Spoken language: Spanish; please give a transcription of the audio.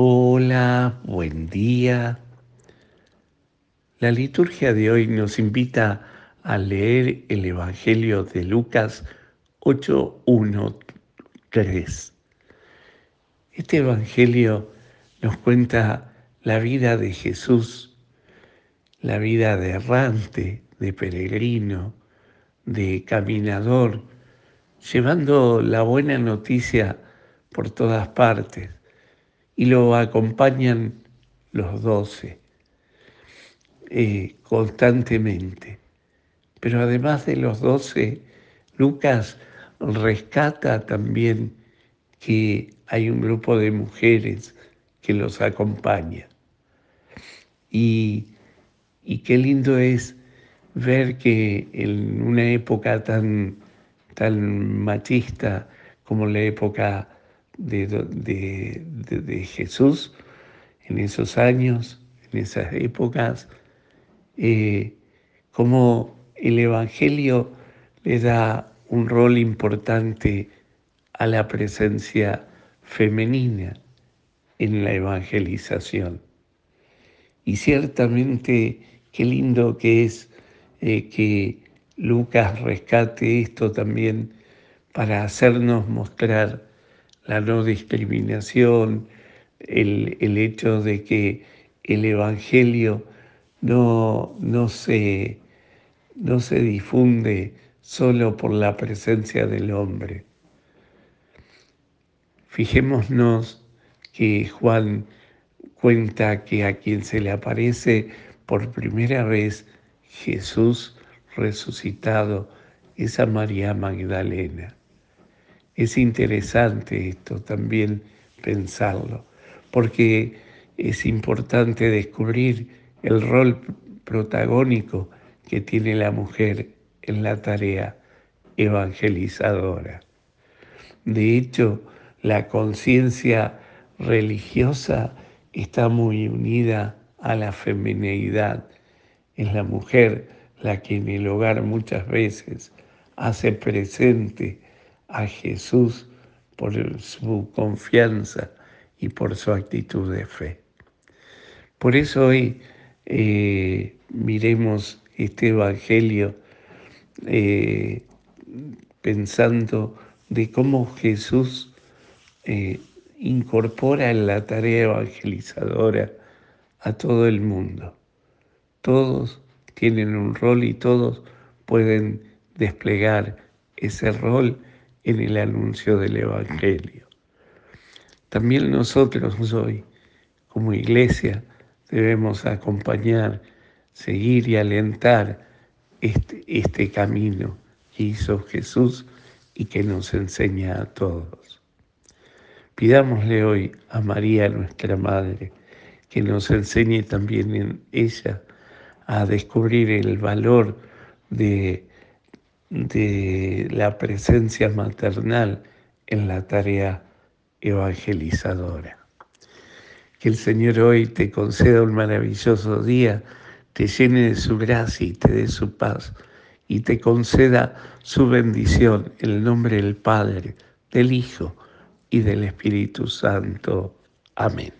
Hola, buen día. La liturgia de hoy nos invita a leer el Evangelio de Lucas 8.1.3. Este Evangelio nos cuenta la vida de Jesús, la vida de errante, de peregrino, de caminador, llevando la buena noticia por todas partes y lo acompañan los doce eh, constantemente. Pero además de los doce, Lucas rescata también que hay un grupo de mujeres que los acompaña. Y, y qué lindo es ver que en una época tan, tan machista como la época de, Jesús en esos años, en esas épocas, eh, como el Evangelio le da un rol importante a la presencia femenina en la evangelización. Y ciertamente qué lindo que es eh, que Lucas rescate esto también para hacernos mostrar la no discriminación, el, hecho de que el Evangelio no, no, se, no se difunde solo por la presencia del hombre. Fijémonos que Juan cuenta que a quien se le aparece por primera vez Jesús resucitado es a María Magdalena. Es interesante esto también pensarlo, porque es importante descubrir el rol protagónico que tiene la mujer en la tarea evangelizadora. De hecho, la conciencia religiosa está muy unida a la femineidad. Es la mujer la que en el hogar muchas veces hace presente a Jesús por su confianza y por su actitud de fe. Por eso hoy eh, miremos este Evangelio eh, pensando de cómo Jesús eh, incorpora en la tarea evangelizadora a todo el mundo. Todos tienen un rol y todos pueden desplegar ese rol en el anuncio del Evangelio. También nosotros hoy, como iglesia, debemos acompañar, seguir y alentar este, este camino que hizo Jesús y que nos enseña a todos. Pidámosle hoy a María, nuestra Madre, que nos enseñe también en ella a descubrir el valor de de la presencia maternal en la tarea evangelizadora. Que el Señor hoy te conceda un maravilloso día, te llene de su gracia y te dé su paz y te conceda su bendición en el nombre del Padre, del Hijo y del Espíritu Santo. Amén.